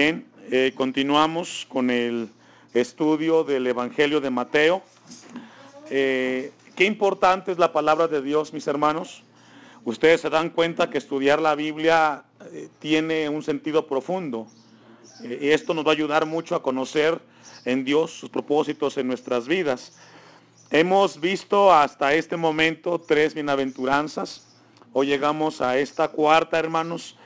Bien, eh, continuamos con el estudio del Evangelio de Mateo. Eh, qué importante es la palabra de Dios, mis hermanos. Ustedes se dan cuenta que estudiar la Biblia eh, tiene un sentido profundo. y esto nos va a ayudar mucho a conocer en Dios sus propósitos en nuestras vidas. Hemos visto hasta este momento tres bienaventuranzas. Hoy llegamos a esta cuarta, hermanos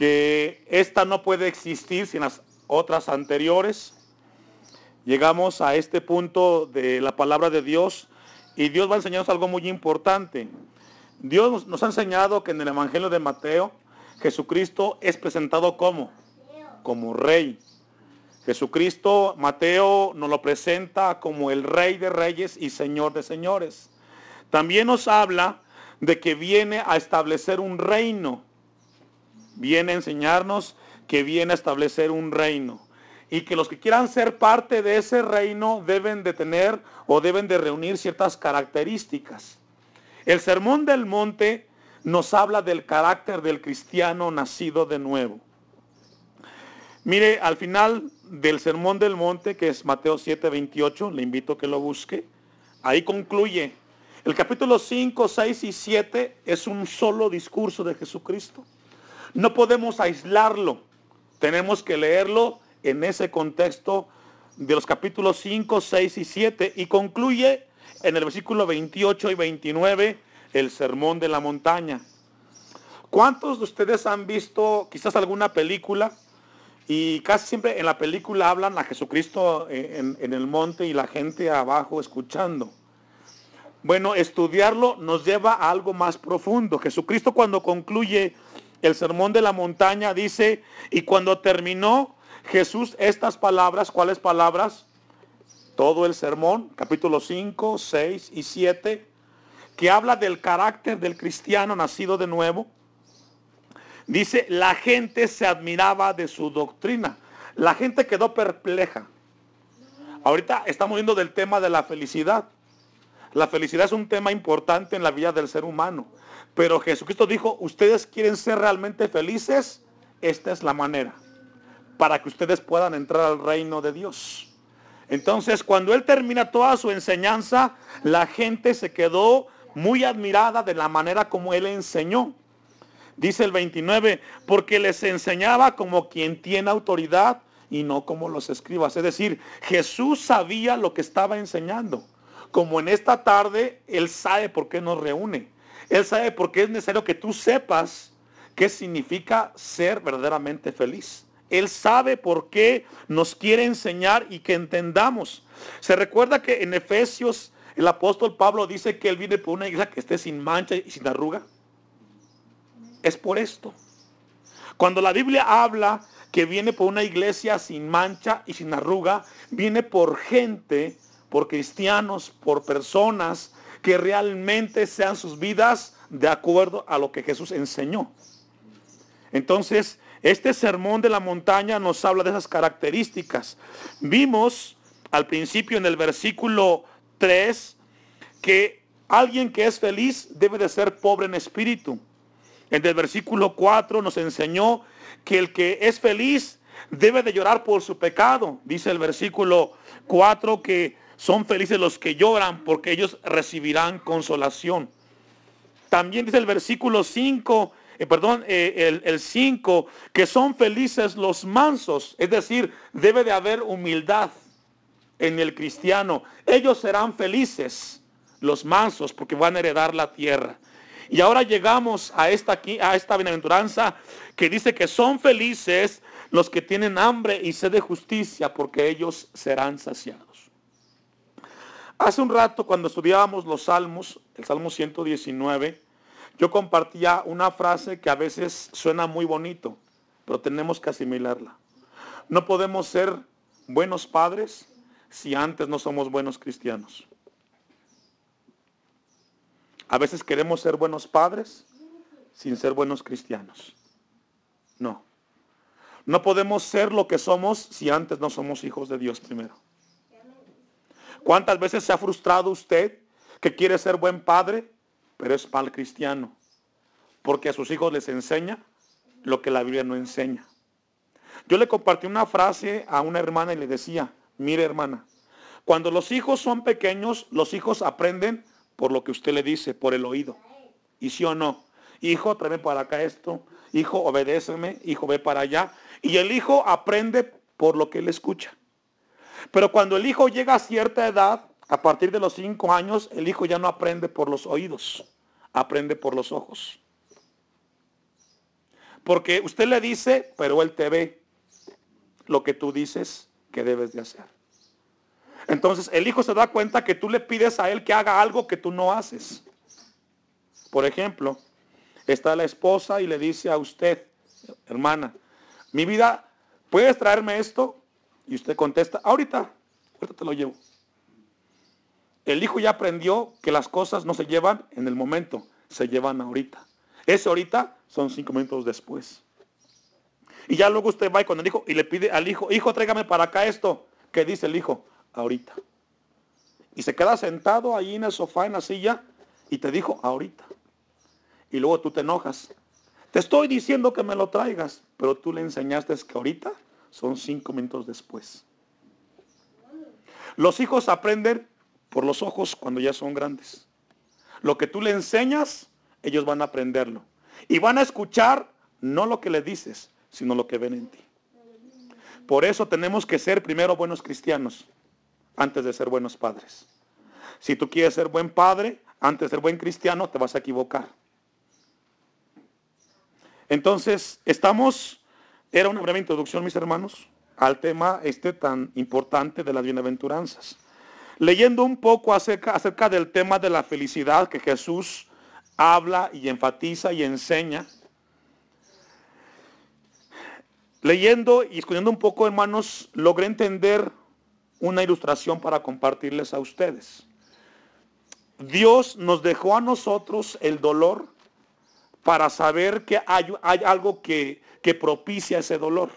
que esta no puede existir sin las otras anteriores. Llegamos a este punto de la palabra de Dios y Dios va a enseñarnos algo muy importante. Dios nos ha enseñado que en el Evangelio de Mateo Jesucristo es presentado como como rey. Jesucristo, Mateo nos lo presenta como el rey de reyes y señor de señores. También nos habla de que viene a establecer un reino viene a enseñarnos que viene a establecer un reino y que los que quieran ser parte de ese reino deben de tener o deben de reunir ciertas características. El Sermón del Monte nos habla del carácter del cristiano nacido de nuevo. Mire, al final del Sermón del Monte, que es Mateo 7, 28, le invito a que lo busque, ahí concluye. El capítulo 5, 6 y 7 es un solo discurso de Jesucristo. No podemos aislarlo. Tenemos que leerlo en ese contexto de los capítulos 5, 6 y 7 y concluye en el versículo 28 y 29 el sermón de la montaña. ¿Cuántos de ustedes han visto quizás alguna película? Y casi siempre en la película hablan a Jesucristo en, en, el monte y la gente abajo escuchando. Bueno, estudiarlo nos lleva a algo más profundo. Jesucristo cuando concluye el sermón de la montaña dice, y cuando terminó Jesús estas palabras, ¿cuáles palabras? Todo el sermón, capítulo 5, 6 y 7, que habla del carácter del cristiano nacido de nuevo. Dice, la gente se admiraba de su doctrina. La gente quedó perpleja. Ahorita estamos viendo del tema de la felicidad. La felicidad es un tema importante en la vida del ser humano. Pero Jesucristo dijo, ustedes quieren ser realmente felices, esta es la manera, para que ustedes puedan entrar al reino de Dios. Entonces, cuando él termina toda su enseñanza, la gente se quedó muy admirada de la manera como él enseñó. Dice el 29, porque les enseñaba como quien tiene autoridad y no como los escribas. Es decir, Jesús sabía lo que estaba enseñando. Como en esta tarde, Él sabe por qué nos reúne. Él sabe por qué es necesario que tú sepas qué significa ser verdaderamente feliz. Él sabe por qué nos quiere enseñar y que entendamos. Se recuerda que en Efesios el apóstol Pablo dice que él viene por una iglesia que esté sin mancha y sin arruga. Es por esto. Cuando la Biblia habla que viene por una iglesia sin mancha y sin arruga, viene por gente, por cristianos, por personas que realmente sean sus vidas de acuerdo a lo que Jesús enseñó. Entonces, este sermón de la montaña nos habla de esas características. Vimos al principio en el versículo 3 que alguien que es feliz debe de ser pobre en espíritu. En el versículo 4 nos enseñó que el que es feliz debe de llorar por su pecado. Dice el versículo 4 que son felices los que lloran porque ellos recibirán consolación. También dice el versículo 5, eh, perdón, eh, el 5, que son felices los mansos. Es decir, debe de haber humildad en el cristiano. Ellos serán felices, los mansos, porque van a heredar la tierra. Y ahora llegamos a esta, aquí, a esta bienaventuranza que dice que son felices los que tienen hambre y sed de justicia, porque ellos serán saciados. Hace un rato cuando estudiábamos los salmos, el Salmo 119, yo compartía una frase que a veces suena muy bonito, pero tenemos que asimilarla. No podemos ser buenos padres si antes no somos buenos cristianos. A veces queremos ser buenos padres sin ser buenos cristianos. No. No podemos ser lo que somos si antes no somos hijos de Dios primero. ¿Cuántas veces se ha frustrado usted que quiere ser buen padre, pero es mal cristiano? Porque a sus hijos les enseña lo que la Biblia no enseña. Yo le compartí una frase a una hermana y le decía, mire hermana, cuando los hijos son pequeños, los hijos aprenden por lo que usted le dice, por el oído. ¿Y sí o no? Hijo, tráeme para acá esto. Hijo, obedéceme. Hijo, ve para allá. Y el hijo aprende por lo que él escucha. Pero cuando el hijo llega a cierta edad, a partir de los cinco años, el hijo ya no aprende por los oídos, aprende por los ojos. Porque usted le dice, pero él te ve lo que tú dices que debes de hacer. Entonces el hijo se da cuenta que tú le pides a él que haga algo que tú no haces. Por ejemplo, está la esposa y le dice a usted, hermana, mi vida, ¿puedes traerme esto? Y usted contesta, ahorita, ahorita te lo llevo. El hijo ya aprendió que las cosas no se llevan en el momento, se llevan ahorita. Ese ahorita son cinco minutos después. Y ya luego usted va con el hijo y le pide al hijo, hijo, tráigame para acá esto. ¿Qué dice el hijo? Ahorita. Y se queda sentado ahí en el sofá, en la silla, y te dijo, ahorita. Y luego tú te enojas. Te estoy diciendo que me lo traigas, pero tú le enseñaste que ahorita son cinco minutos después. Los hijos aprenden por los ojos cuando ya son grandes. Lo que tú le enseñas, ellos van a aprenderlo. Y van a escuchar no lo que le dices, sino lo que ven en ti. Por eso tenemos que ser primero buenos cristianos antes de ser buenos padres. Si tú quieres ser buen padre, antes de ser buen cristiano, te vas a equivocar. Entonces, estamos, era una breve introducción, mis hermanos, al tema este tan importante de las bienaventuranzas. Leyendo un poco acerca, del tema de la felicidad que Jesús habla y enfatiza y enseña. Leyendo y escuchando un poco, hermanos, logré entender una ilustración para compartirles a ustedes. Dios nos dejó a nosotros el dolor para saber que hay, algo que, que propicia ese dolor.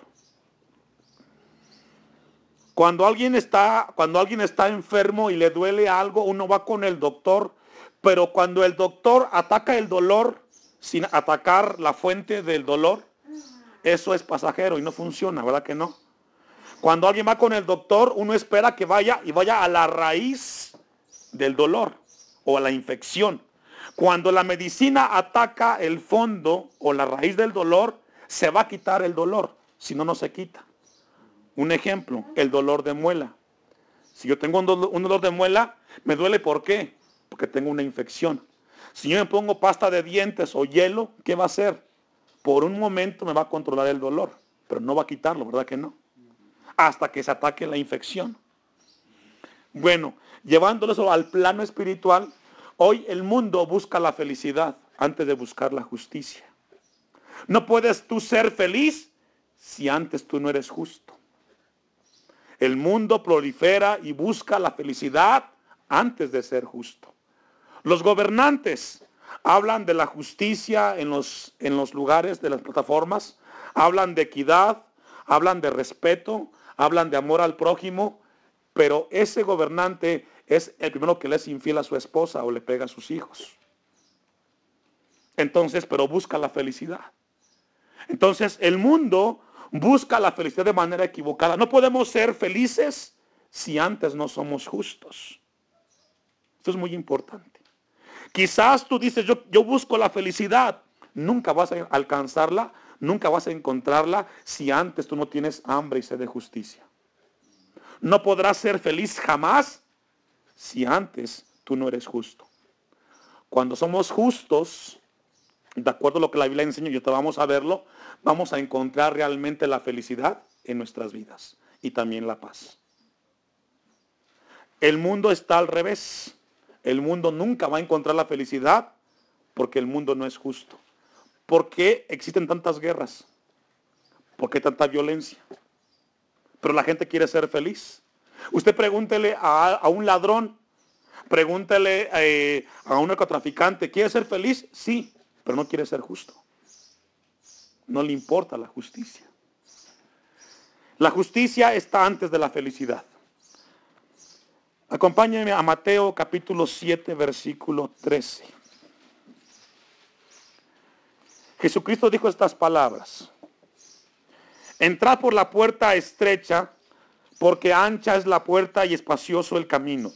Cuando alguien, está, cuando alguien está enfermo y le duele algo, uno va con el doctor, pero cuando el doctor ataca el dolor sin atacar la fuente del dolor, eso es pasajero y no funciona, ¿verdad que no? Cuando alguien va con el doctor, uno espera que vaya y vaya a la raíz del dolor o a la infección. Cuando la medicina ataca el fondo o la raíz del dolor, se va a quitar el dolor, si no, no se quita. Un ejemplo, el dolor de muela. Si yo tengo un dolor, de muela, me duele ¿por qué? Porque tengo una infección. Si yo me pongo pasta de dientes o hielo, ¿qué va a hacer? Por un momento me va a controlar el dolor, pero no va a quitarlo, ¿verdad que no? Hasta que se ataque la infección. Bueno, llevándolo eso al plano espiritual, Hoy el mundo busca la felicidad antes de buscar la justicia. No puedes tú ser feliz si antes tú no eres justo. El mundo prolifera y busca la felicidad antes de ser justo. Los gobernantes hablan de la justicia en los, en los lugares de las plataformas, hablan de equidad, hablan de respeto, hablan de amor al prójimo, pero ese gobernante es el primero que le es infiel a su esposa o le pega a sus hijos. Entonces, pero busca la felicidad. Entonces, el mundo busca la felicidad de manera equivocada. No podemos ser felices si antes no somos justos. Esto es muy importante. Quizás tú dices, yo, yo busco la felicidad. Nunca vas a alcanzarla, nunca vas a encontrarla si antes tú no tienes hambre y sed de justicia. No podrás ser feliz jamás si antes tú no eres justo. Cuando somos justos, de acuerdo a lo que la Biblia enseña, y te vamos a verlo, vamos a encontrar realmente la felicidad en nuestras vidas y también la paz. El mundo está al revés. El mundo nunca va a encontrar la felicidad porque el mundo no es justo. ¿Por qué existen tantas guerras? ¿Por qué tanta violencia? Pero la gente quiere ser feliz. Usted pregúntele a, un ladrón, pregúntele eh, a un narcotraficante, ¿quiere ser feliz? Sí, pero no quiere ser justo. No le importa la justicia. La justicia está antes de la felicidad. Acompáñenme a Mateo capítulo 7, versículo 13. Jesucristo dijo estas palabras. entrad por la puerta estrecha, porque ancha es la puerta y espacioso el camino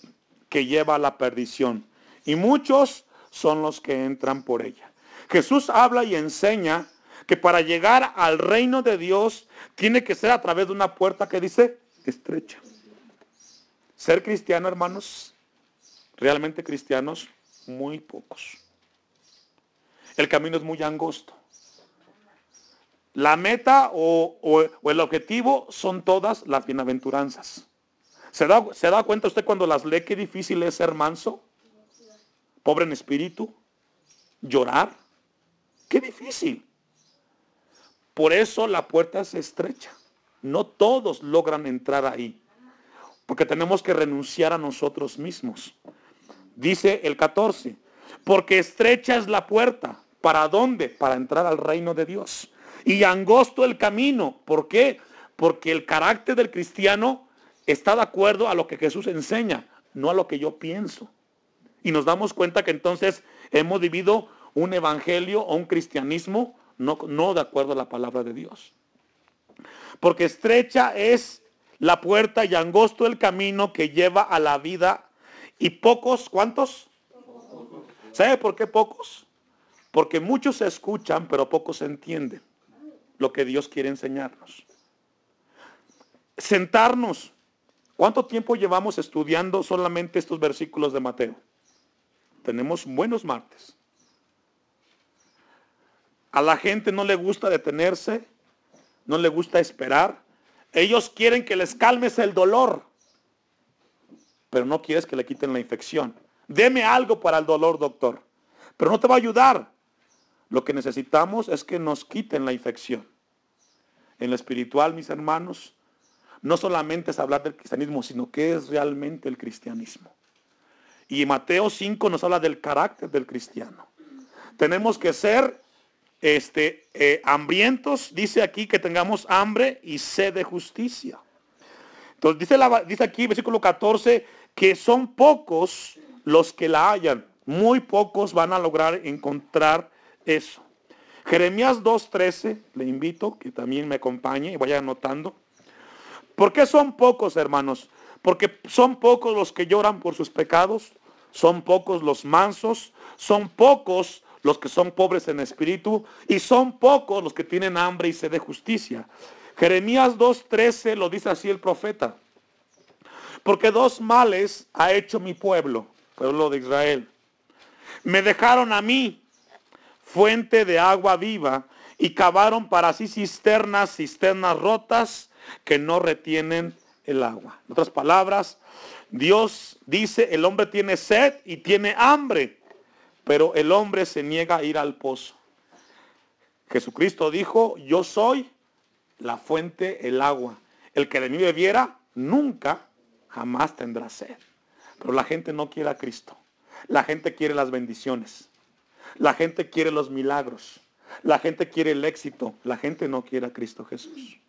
que lleva a la perdición. Y muchos son los que entran por ella. Jesús habla y enseña que para llegar al reino de Dios tiene que ser a través de una puerta que dice estrecha. Ser cristiano, hermanos, realmente cristianos, muy pocos. El camino es muy angosto. La meta o, el objetivo son todas las bienaventuranzas. ¿Se da, ¿Se da cuenta usted cuando las lee qué difícil es ser manso? Pobre en espíritu. Llorar. Qué difícil. Por eso la puerta es estrecha. No todos logran entrar ahí. Porque tenemos que renunciar a nosotros mismos. Dice el 14. Porque estrecha es la puerta. ¿Para dónde? Para entrar al reino de Dios. Y angosto el camino. ¿Por qué? Porque el carácter del cristiano está de acuerdo a lo que Jesús enseña, no a lo que yo pienso. Y nos damos cuenta que entonces hemos vivido un evangelio o un cristianismo no, no de acuerdo a la palabra de Dios. Porque estrecha es la puerta y angosto el camino que lleva a la vida. Y pocos, ¿cuántos? ¿Sabe por qué pocos? Porque muchos se escuchan, pero pocos entienden lo que Dios quiere enseñarnos. Sentarnos. ¿Cuánto tiempo llevamos estudiando solamente estos versículos de Mateo? Tenemos buenos martes. A la gente no le gusta detenerse, no le gusta esperar. Ellos quieren que les calmes el dolor, pero no quieres que le quiten la infección. Deme algo para el dolor, doctor, pero no te va a ayudar. Lo que necesitamos es que nos quiten la infección. En lo espiritual, mis hermanos, no solamente es hablar del cristianismo, sino que es realmente el cristianismo. Y Mateo 5 nos habla del carácter del cristiano. Tenemos que ser este, eh, hambrientos, dice aquí que tengamos hambre y sed de justicia. Entonces dice, aquí, versículo 14, que son pocos los que la hayan. Muy pocos van a lograr encontrar eso. Jeremías 2.13, le invito que también me acompañe y vaya anotando. ¿Por qué son pocos, hermanos? Porque son pocos los que lloran por sus pecados, son pocos los mansos, son pocos los que son pobres en espíritu y son pocos los que tienen hambre y sed de justicia. Jeremías 2.13 lo dice así el profeta. Porque dos males ha hecho mi pueblo, pueblo de Israel. Me dejaron a mí fuente de agua viva y cavaron para sí cisternas, cisternas rotas que no retienen el agua. En otras palabras, Dios dice, el hombre tiene sed y tiene hambre, pero el hombre se niega a ir al pozo. Jesucristo dijo, yo soy la fuente, el agua. El que de mí bebiera, nunca, jamás tendrá sed. Pero la gente no quiere a Cristo. La gente quiere las bendiciones. La gente quiere los milagros. La gente quiere el éxito. La gente no quiere a Cristo Jesús.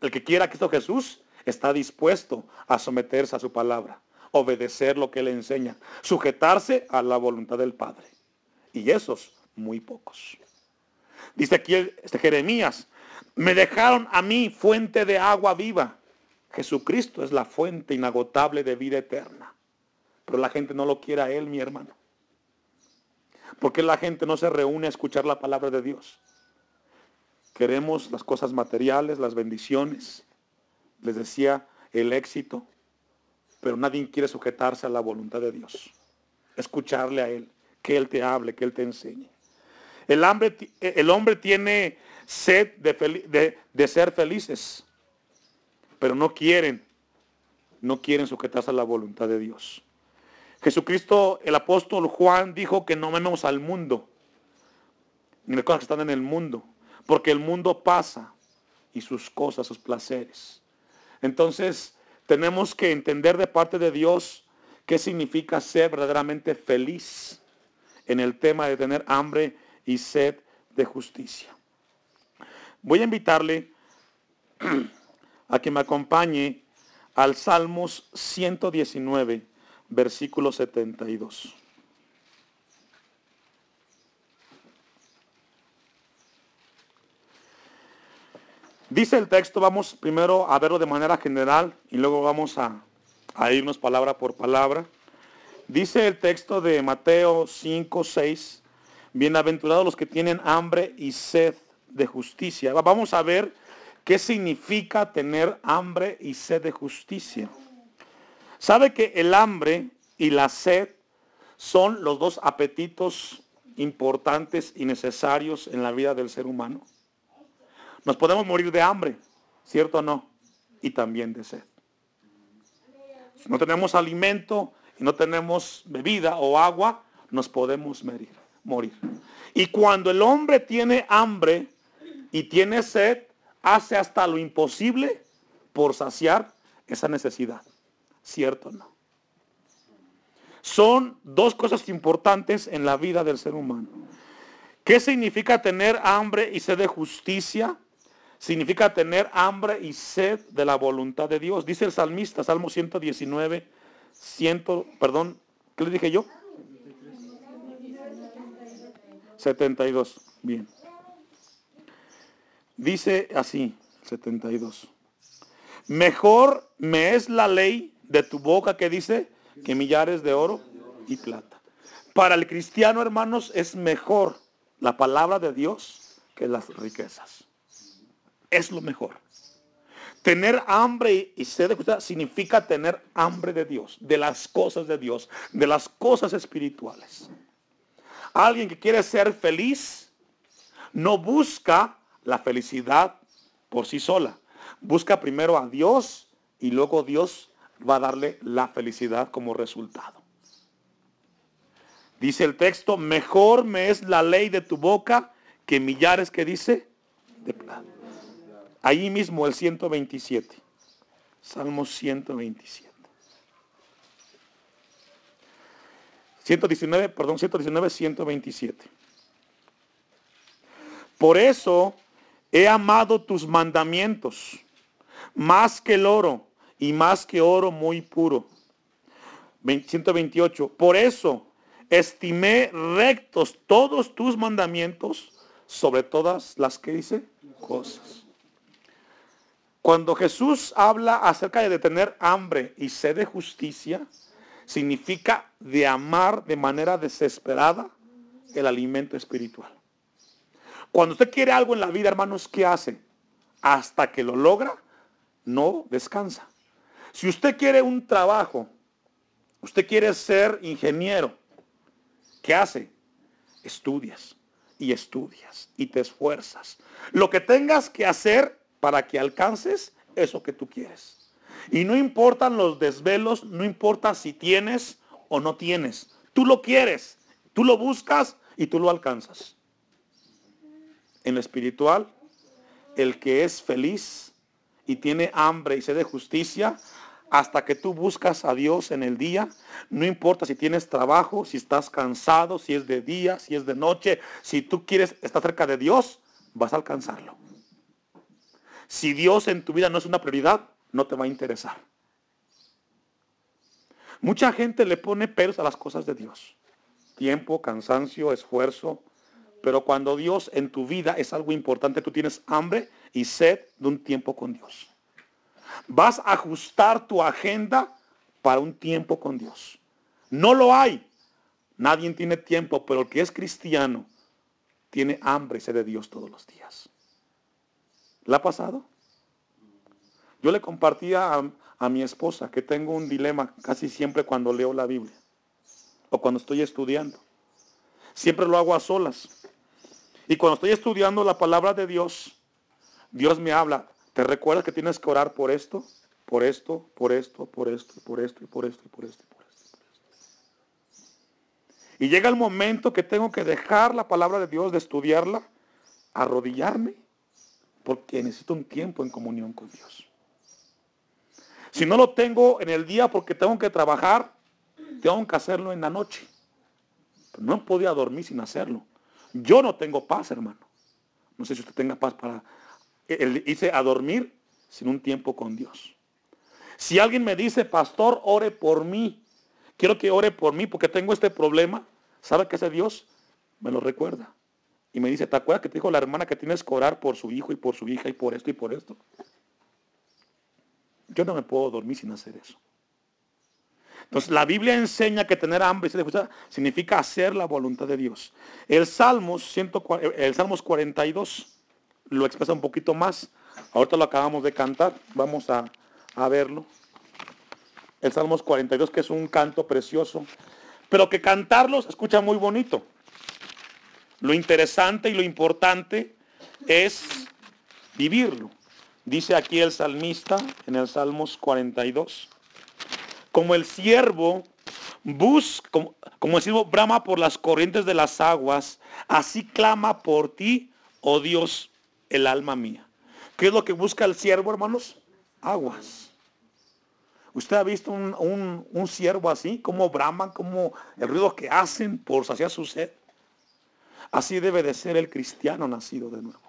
El que quiera a Cristo Jesús está dispuesto a someterse a su palabra obedecer lo que le enseña, sujetarse a la voluntad del Padre. Y esos muy pocos. Dice aquí este Jeremías, me dejaron a mí fuente de agua viva. Jesucristo es la fuente inagotable de vida eterna. Pero la gente no lo quiere a Él, mi hermano. Porque la gente no se reúne a escuchar la palabra de Dios. Queremos las cosas materiales, las bendiciones. Les decía, el éxito pero nadie quiere sujetarse a la voluntad de Dios. Escucharle a Él, que Él te hable, que Él te enseñe. El, hambre, el hombre tiene sed de, de ser felices, pero no quieren, no quieren sujetarse a la voluntad de Dios. Jesucristo, el apóstol Juan dijo que no amemos al mundo, ni las cosas que están en el mundo, porque el mundo pasa y sus cosas, sus placeres. Entonces, tenemos que entender de parte de Dios qué significa ser verdaderamente feliz en el tema de tener hambre y sed de justicia. Voy a invitarle a que me acompañe al Salmos 119, versículo 72. Dice el texto, vamos primero a verlo de manera general y luego vamos a, irnos palabra por palabra. Dice el texto de Mateo 5, 6, bienaventurados los que tienen hambre y sed de justicia. Vamos a ver qué significa tener hambre y sed de justicia. ¿Sabe que el hambre y la sed son los dos apetitos importantes y necesarios en la vida del ser humano? Nos podemos morir de hambre, ¿cierto o no? Y también de sed. Si no tenemos alimento y no tenemos bebida o agua, nos podemos morir. morir. Y cuando el hombre tiene hambre y tiene sed, hace hasta lo imposible por saciar esa necesidad. ¿Cierto o no? Son dos cosas importantes en la vida del ser humano. ¿Qué significa tener hambre y sed de justicia? Significa tener hambre y sed de la voluntad de Dios. Dice el salmista, Salmo 119, 100, perdón, ¿qué le dije yo? 72, bien. Dice así, 72. Mejor me es la ley de tu boca que dice que millares de oro y plata. Para el cristiano, hermanos, es mejor la palabra de Dios que las riquezas es lo mejor. Tener hambre y sed de significa tener hambre de Dios, de las cosas de Dios, de las cosas espirituales. Alguien que quiere ser feliz no busca la felicidad por sí sola. Busca primero a Dios y luego Dios va a darle la felicidad como resultado. Dice el texto, mejor me es la ley de tu boca que millares que dice de plata. Ahí mismo el 127. Salmo 127. 119, perdón, 119, 127. Por eso he amado tus mandamientos, más que el oro y más que oro muy puro. 128. Por eso estimé rectos todos tus mandamientos sobre todas las que dice cosas. Cuando Jesús habla acerca de tener hambre y sed de justicia, significa de amar de manera desesperada el alimento espiritual. Cuando usted quiere algo en la vida, hermanos, ¿qué hace? Hasta que lo logra, no descansa. Si usted quiere un trabajo, usted quiere ser ingeniero, ¿qué hace? Estudias y estudias y te esfuerzas. Lo que tengas que hacer para que alcances eso que tú quieres. Y no importan los desvelos, no importa si tienes o no tienes. Tú lo quieres, tú lo buscas y tú lo alcanzas. En lo espiritual, el que es feliz y tiene hambre y sed de justicia, hasta que tú buscas a Dios en el día, no importa si tienes trabajo, si estás cansado, si es de día, si es de noche, si tú quieres estar cerca de Dios, vas a alcanzarlo. Si Dios en tu vida no es una prioridad, no te va a interesar. Mucha gente le pone pelos a las cosas de Dios. Tiempo, cansancio, esfuerzo. Pero cuando Dios en tu vida es algo importante, tú tienes hambre y sed de un tiempo con Dios. Vas a ajustar tu agenda para un tiempo con Dios. No lo hay. Nadie tiene tiempo, pero el que es cristiano tiene hambre y sed de Dios todos los días. ¿La ha pasado? Yo le compartía a, mi esposa que tengo un dilema casi siempre cuando leo la Biblia o cuando estoy estudiando. Siempre lo hago a solas. Y cuando estoy estudiando la palabra de Dios, Dios me habla. ¿Te recuerdas que tienes que orar por esto? Por esto, por esto, por esto, por esto, y por esto, y por esto, y por esto, y por esto. Y llega el momento que tengo que dejar la palabra de Dios, de estudiarla, arrodillarme porque necesito un tiempo en comunión con Dios. Si no lo tengo en el día porque tengo que trabajar, tengo que hacerlo en la noche. no podía dormir sin hacerlo. Yo no tengo paz, hermano. No sé si usted tenga paz para irse a dormir sin un tiempo con Dios. Si alguien me dice, pastor, ore por mí, quiero que ore por mí porque tengo este problema, ¿sabe qué hace Dios? Me lo recuerda. Y me dice, ¿te acuerdas que te dijo la hermana que tienes que orar por su hijo y por su hija y por esto y por esto? Yo no me puedo dormir sin hacer eso. Entonces la Biblia enseña que tener hambre y sed de significa hacer la voluntad de Dios. El Salmos, el Salmos 42 lo expresa un poquito más. Ahorita lo acabamos de cantar. Vamos a, a verlo. El Salmos 42 que es un canto precioso. Pero que cantarlo se escucha muy bonito. Lo interesante y lo importante es vivirlo. Dice aquí el salmista en el Salmos 42 como el siervo busca, como, el siervo brama por las corrientes de las aguas, así clama por ti, oh Dios, el alma mía. ¿Qué es lo que busca el siervo, hermanos? Aguas. ¿Usted ha visto un, un, siervo así? ¿Cómo braman? ¿Cómo el ruido que hacen por saciar su sed? Así debe de ser el cristiano nacido de nuevo.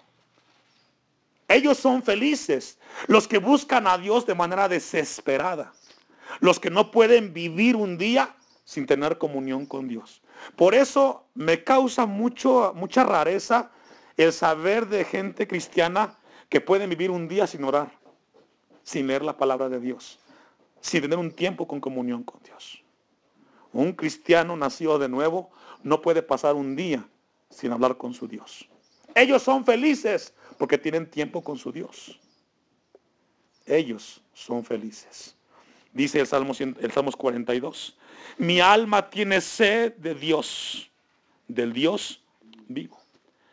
Ellos son felices, los que buscan a Dios de manera desesperada los que no pueden vivir un día sin tener comunión con Dios. Por eso me causa mucho, mucha rareza el saber de gente cristiana que pueden vivir un día sin orar, sin leer la palabra de Dios, sin tener un tiempo con comunión con Dios. Un cristiano nacido de nuevo no puede pasar un día sin hablar con su Dios. Ellos son felices porque tienen tiempo con su Dios. Ellos son felices. Dice el Salmo, el Salmos 42. Mi alma tiene sed de Dios, del Dios vivo.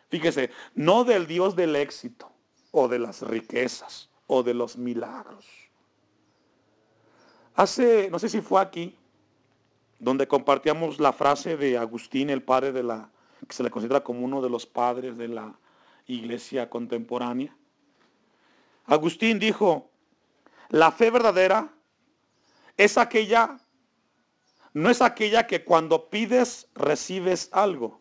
Fíjese, no del Dios del éxito o de las riquezas o de los milagros. Hace, no sé si fue aquí, donde compartíamos la frase de Agustín, el padre de la, que se le considera como uno de los padres de la iglesia contemporánea. Agustín dijo, la fe verdadera es aquella, no es aquella que cuando pides recibes algo,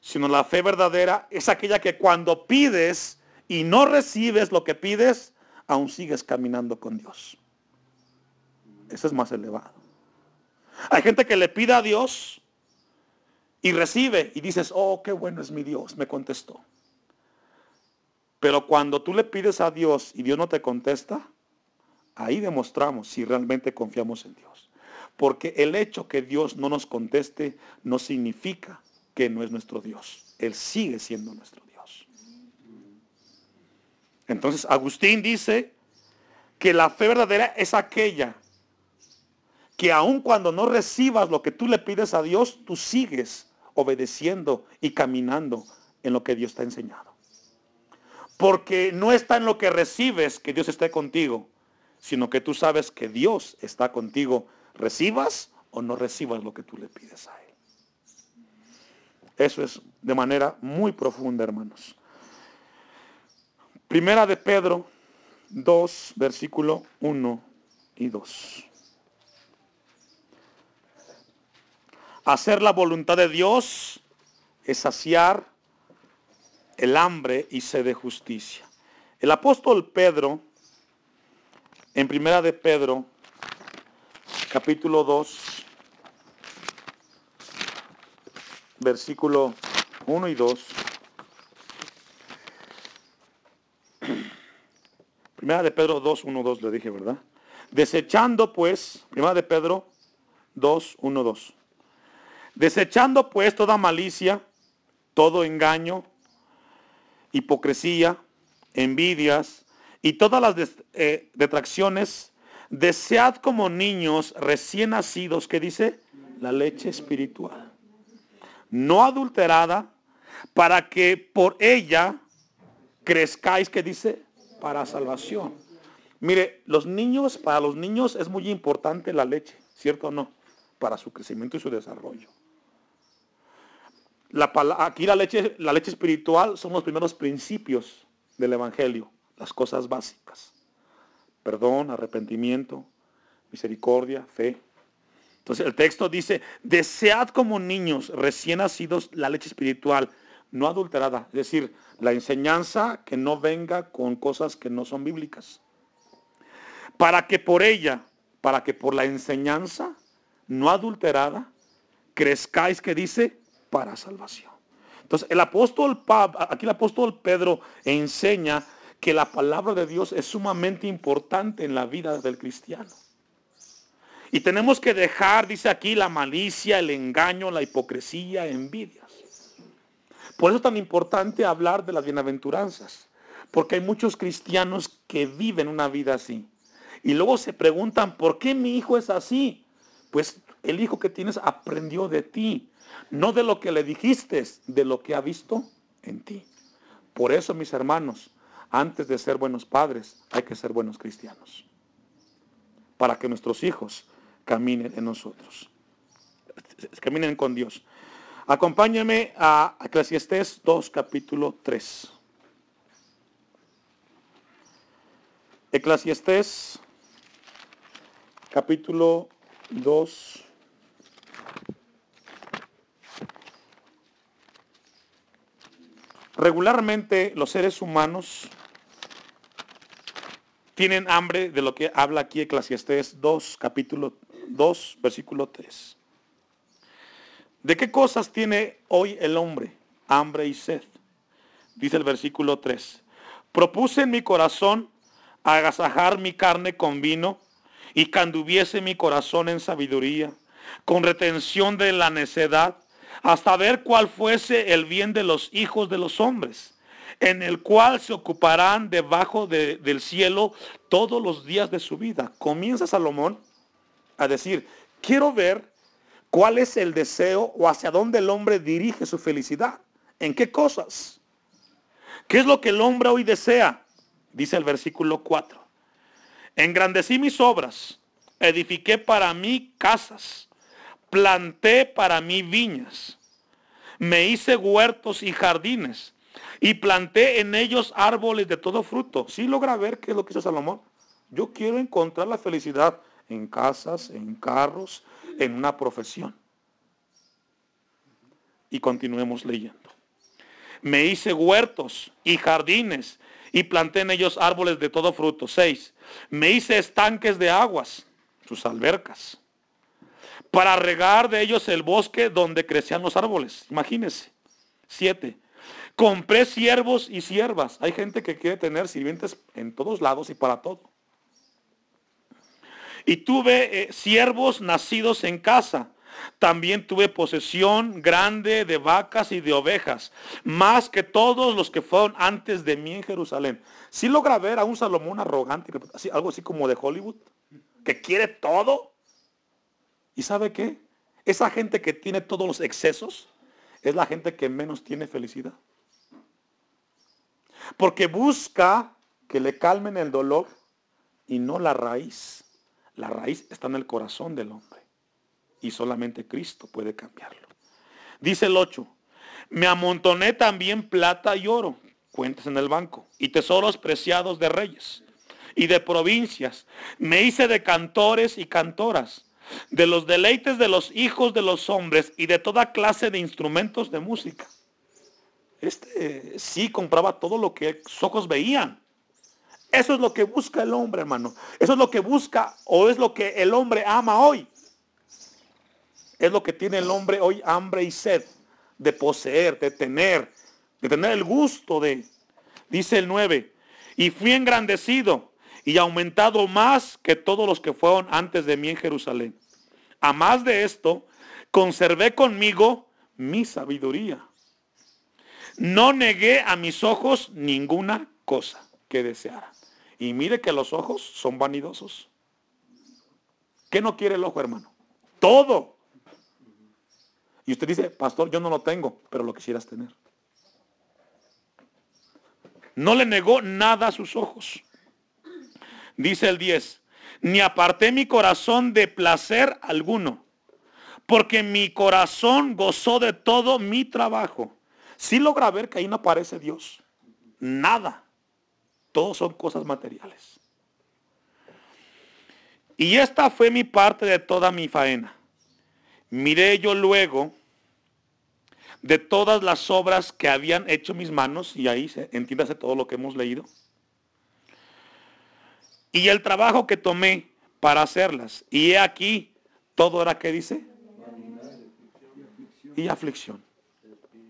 sino la fe verdadera es aquella que cuando pides y no recibes lo que pides, aún sigues caminando con Dios. Eso es más elevado. Hay gente que le pide a Dios y recibe y dices, oh, qué bueno es mi Dios, me contestó. Pero cuando tú le pides a Dios y Dios no te contesta, Ahí demostramos si realmente confiamos en Dios. Porque el hecho que Dios no nos conteste no significa que no es nuestro Dios. Él sigue siendo nuestro Dios. Entonces Agustín dice que la fe verdadera es aquella que aun cuando no recibas lo que tú le pides a Dios, tú sigues obedeciendo y caminando en lo que Dios te ha enseñado. Porque no está en lo que recibes que Dios esté contigo, sino que tú sabes que Dios está contigo, recibas o no recibas lo que tú le pides a Él. Eso es de manera muy profunda, hermanos. Primera de Pedro 2, versículo 1 y 2. Hacer la voluntad de Dios es saciar el hambre y sed de justicia. El apóstol Pedro en primera de Pedro, capítulo 2, versículo 1 y 2. Primera de Pedro 2, 1, 2 le dije, ¿verdad? Desechando pues, primera de Pedro 2, 1, 2. Desechando pues toda malicia, todo engaño, hipocresía, envidias, y todas las eh, detracciones, desead como niños recién nacidos, que dice, la leche espiritual, no adulterada, para que por ella crezcáis, que dice, para salvación. Mire, los niños, para los niños es muy importante la leche, ¿cierto o no? Para su crecimiento y su desarrollo. Aquí la leche, la leche espiritual son los primeros principios del Evangelio las cosas básicas. Perdón, arrepentimiento, misericordia, fe. Entonces el texto dice, desead como niños recién nacidos la leche espiritual, no adulterada. Es decir, la enseñanza que no venga con cosas que no son bíblicas. Para que por ella, para que por la enseñanza no adulterada, crezcáis que dice, para salvación. Entonces, el apóstol, aquí el apóstol Pedro enseña que la palabra de Dios es sumamente importante en la vida del cristiano. Y tenemos que dejar, dice aquí, la malicia, el engaño, la hipocresía, envidias. Por eso es tan importante hablar de las bienaventuranzas, porque hay muchos cristianos que viven una vida así. Y luego se preguntan, ¿por qué mi hijo es así? Pues el hijo que tienes aprendió de ti, no de lo que le dijiste, de lo que ha visto en ti. Por eso, mis hermanos, antes de ser buenos padres, hay que ser buenos cristianos. Para que nuestros hijos caminen en nosotros. Caminen con Dios. Acompáñame a Eclesiastés 2, capítulo 3. Eclesiastés, capítulo 2. Regularmente los seres humanos tienen hambre de lo que habla aquí Eclesiastés 2, capítulo 2, versículo 3. ¿De qué cosas tiene hoy el hombre? Hambre y sed. Dice el versículo 3. Propuse en mi corazón agasajar mi carne con vino y canduviese mi corazón en sabiduría, con retención de la necedad, hasta ver cuál fuese el bien de los hijos de los hombres, en el cual se ocuparán debajo del cielo todos los días de su vida. Comienza Salomón a decir, quiero ver cuál es el deseo o hacia dónde el hombre dirige su felicidad. ¿En qué cosas? ¿Qué es lo que el hombre hoy desea? Dice el versículo 4. Engrandecí mis obras, edifiqué para mí casas, planté para mí viñas, me hice huertos y jardines y planté en ellos árboles de todo fruto. ¿Sí logra ver qué es lo que hizo Salomón? Yo quiero encontrar la felicidad en casas, en carros, en una profesión. Y continuemos leyendo. Me hice huertos y jardines y planté en ellos árboles de todo fruto. Seis. Me hice estanques de aguas, sus albercas, para regar de ellos el bosque donde crecían los árboles. Imagínense. Siete. Compré siervos y siervas. Hay gente que quiere tener sirvientes en todos lados y para todo. Y tuve eh, siervos nacidos en casa. También tuve posesión grande de vacas y de ovejas, más que todos los que fueron antes de mí en Jerusalén. Si logra ver a un Salomón arrogante, algo así como de Hollywood, que quiere todo. ¿Y sabe qué? Esa gente que tiene todos los excesos es la gente que menos tiene felicidad. Porque busca que le calmen el dolor y no la raíz. La raíz está en el corazón del hombre. Y solamente Cristo puede cambiarlo. Dice el 8. Me amontoné también plata y oro, cuentas en el banco, y tesoros preciados de reyes y de provincias. Me hice de cantores y cantoras, de los deleites de los hijos de los hombres y de toda clase de instrumentos de música. Este sí compraba todo lo que sus ojos veían. Eso es lo que busca el hombre, hermano. Eso es lo que busca o es lo que el hombre ama hoy. Es lo que tiene el hombre hoy, hambre y sed de poseer, de tener, de tener el gusto de. Dice el 9, y fui engrandecido y aumentado más que todos los que fueron antes de mí en Jerusalén. A más de esto, conservé conmigo mi sabiduría. No negué a mis ojos ninguna cosa que deseara. Y mire que los ojos son vanidosos. ¿Qué no quiere el ojo, hermano? Todo. Y usted dice, pastor, yo no lo tengo, pero lo quisieras tener. No le negó nada a sus ojos. Dice el 10, ni aparté mi corazón de placer alguno, porque mi corazón gozó de todo mi trabajo. Si logra ver que ahí no aparece Dios. Nada. Todos son cosas materiales. Y esta fue mi parte de toda mi faena. Miré yo luego de todas las obras que habían hecho mis manos, y ahí se entiéndase todo lo que hemos leído. Y el trabajo que tomé para hacerlas. Y he aquí, todo era que dice. Y aflicción.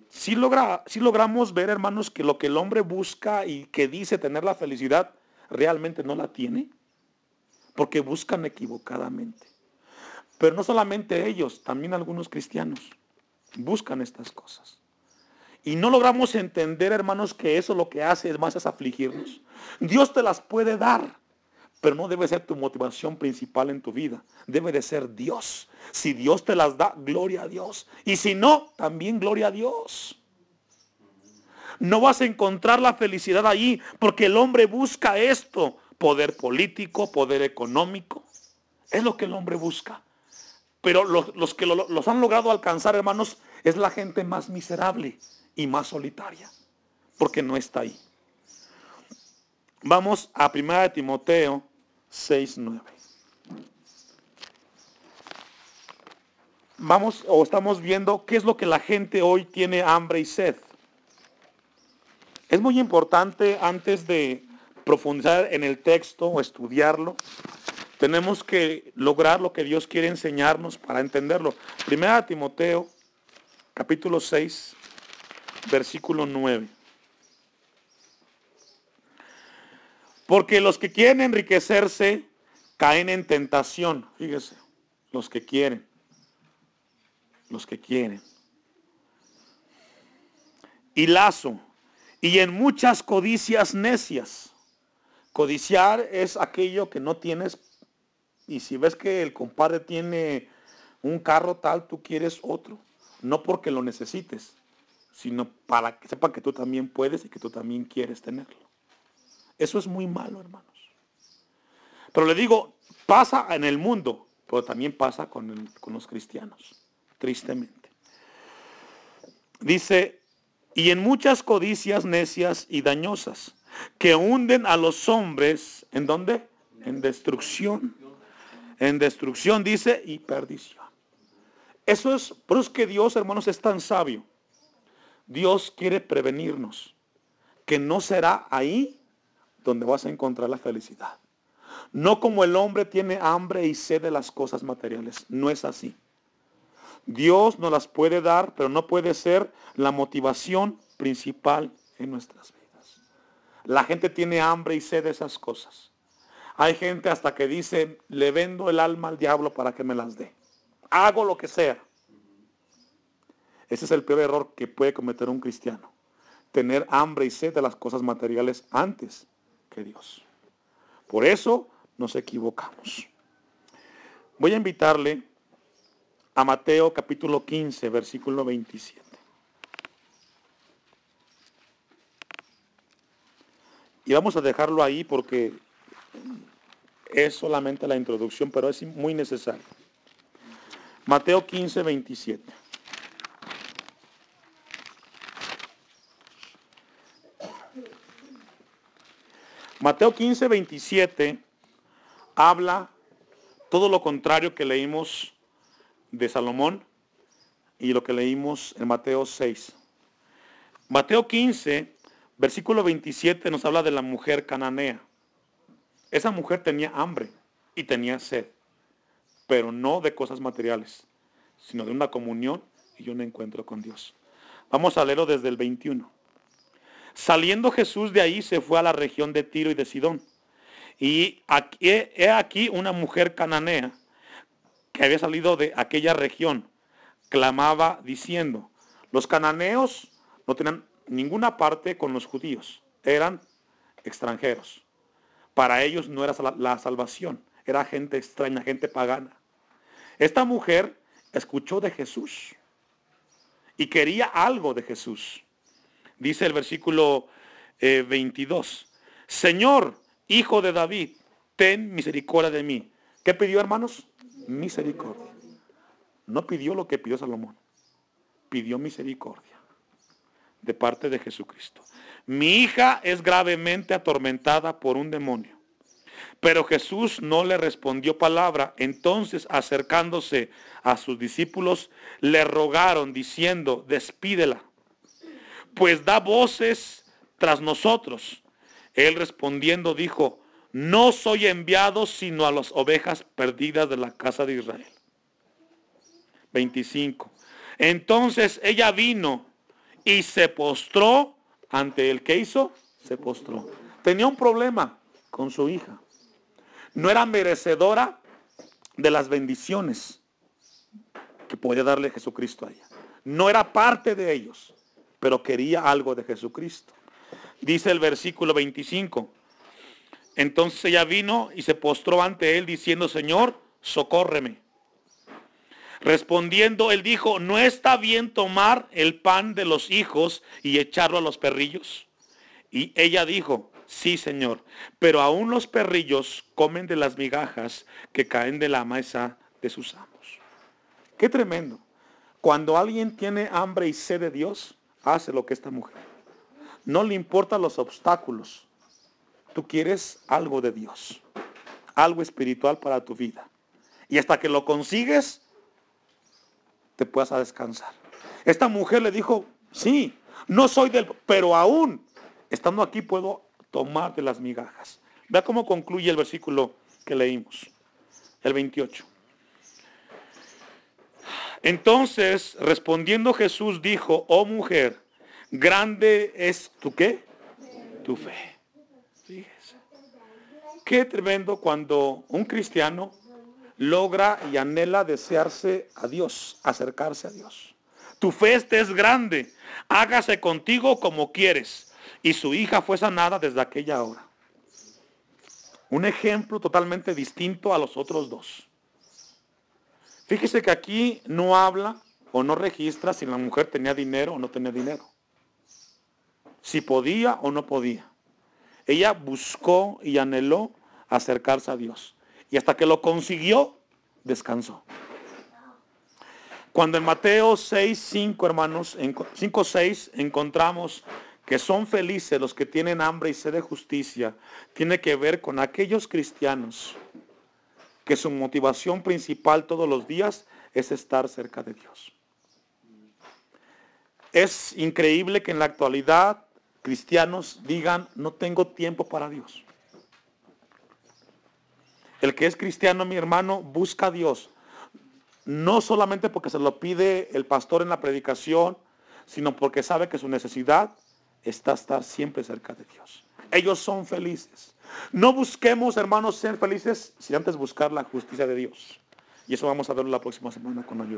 si, logra, si logramos ver, hermanos, que lo que el hombre busca y que dice tener la felicidad, realmente no la tiene, porque buscan equivocadamente. Pero no solamente ellos, también algunos cristianos buscan estas cosas. Y no logramos entender, hermanos, que eso lo que hace es más es afligirnos. Dios te las puede dar, pero no debe ser tu motivación principal en tu vida. Debe de ser Dios. Si Dios te las da, gloria a Dios. Y si no, también gloria a Dios. No vas a encontrar la felicidad allí porque el hombre busca esto. Poder político, poder económico. Es lo que el hombre busca. Pero los, que los han logrado alcanzar, hermanos, es la gente más miserable y más solitaria. Porque no está ahí. Vamos a 1 Timoteo 6, 9. Vamos o estamos viendo qué es lo que la gente hoy tiene hambre y sed. Es muy importante antes de profundizar en el texto o estudiarlo, tenemos que lograr lo que Dios quiere enseñarnos para entenderlo. Primera Timoteo, capítulo 6, versículo 9. Porque los que quieren enriquecerse caen en tentación. Fíjese, los que quieren. Los que quieren. Y lazo y en muchas codicias necias. Codiciar es aquello que no tienes y si ves que el compadre tiene un carro tal, tú quieres otro. No porque lo necesites, sino para que sepa que tú también puedes y que tú también quieres tenerlo. Eso es muy malo, hermanos. Pero le digo, pasa en el mundo, pero también pasa con, con los cristianos, tristemente. Dice, y en muchas codicias necias y dañosas que hunden a los hombres, ¿en dónde? En destrucción. En destrucción dice y perdición. Eso es, por eso es que Dios, hermanos, es tan sabio. Dios quiere prevenirnos que no será ahí donde vas a encontrar la felicidad. No como el hombre tiene hambre y sed de las cosas materiales. No es así. Dios nos las puede dar, pero no puede ser la motivación principal en nuestras vidas. La gente tiene hambre y sed de esas cosas. Hay gente hasta que dice, le vendo el alma al diablo para que me las dé. Hago lo que sea. Ese es el peor error que puede cometer un cristiano. Tener hambre y sed de las cosas materiales antes que Dios. Por eso nos equivocamos. Voy a invitarle a Mateo capítulo 15, versículo 27. Y vamos a dejarlo ahí porque es solamente la introducción, pero es muy necesario. Mateo 15, 27. Mateo 15, 27 habla todo lo contrario que leímos de Salomón y lo que leímos en Mateo 6. Mateo 15, versículo 27 nos habla de la mujer cananea. Esa mujer tenía hambre y tenía sed, pero no de cosas materiales, sino de una comunión y un encuentro con Dios. Vamos a leerlo desde el 21. Saliendo Jesús de ahí se fue a la región de Tiro y de Sidón. Y he aquí una mujer cananea que había salido de aquella región, clamaba diciendo, los cananeos no tenían ninguna parte con los judíos, eran extranjeros. Para ellos no era la salvación, era gente extraña, gente pagana. Esta mujer escuchó de Jesús y quería algo de Jesús. Dice el versículo 22, eh, Señor, hijo de David, ten misericordia de mí. ¿Qué pidió, hermanos? misericordia. No pidió lo que pidió Salomón, pidió misericordia de parte de Jesucristo. Mi hija es gravemente atormentada por un demonio. Pero Jesús no le respondió palabra. Entonces, acercándose a sus discípulos, le rogaron diciendo, despídela, pues da voces tras nosotros. Él respondiendo dijo, no soy enviado sino a las ovejas perdidas de la casa de Israel. 25. Entonces ella vino y se postró ante el que hizo, se postró. Tenía un problema con su hija. No era merecedora de las bendiciones que podía darle Jesucristo a ella. No era parte de ellos, pero quería algo de Jesucristo. Dice el versículo 25. Entonces ella vino y se postró ante él diciendo, Señor, socórreme. Respondiendo, él dijo, ¿no está bien tomar el pan de los hijos y echarlo a los perrillos? Y ella dijo, sí, Señor, pero aún los perrillos comen de las migajas que caen de la mesa de sus amos. Qué tremendo. Cuando alguien tiene hambre y sed de Dios, hace lo que esta mujer. No le importan los obstáculos. Tú quieres algo de Dios, algo espiritual para tu vida. Y hasta que lo consigues, te puedas descansar. Esta mujer le dijo, sí, no soy del, pero aún estando aquí puedo tomar de las migajas. Vea cómo concluye el versículo que leímos, el 28. Entonces, respondiendo Jesús dijo, oh mujer, grande es tu qué? Tu fe. Fíjese. Qué tremendo cuando un cristiano logra y anhela desearse a Dios, acercarse a Dios. Tu fe es grande, hágase contigo como quieres. Y su hija fue sanada desde aquella hora. Un ejemplo totalmente distinto a los otros dos. Fíjese que aquí no habla o no registra si la mujer tenía dinero o no tenía dinero. Si podía o no podía. Ella buscó y anheló acercarse a Dios. Y hasta que lo consiguió, descansó. Cuando en Mateo 6, 5, hermanos, en 5, 6 encontramos que son felices los que tienen hambre y sed de justicia, tiene que ver con aquellos cristianos que su motivación principal todos los días es estar cerca de Dios. Es increíble que en la actualidad cristianos digan, no tengo tiempo para Dios. El que es cristiano, mi hermano, busca a Dios. No solamente porque se lo pide el pastor en la predicación, sino porque sabe que su necesidad está estar siempre cerca de Dios. Ellos son felices. No busquemos, hermanos, ser felices sin antes buscar la justicia de Dios. Y eso vamos a verlo la próxima semana con ayuda.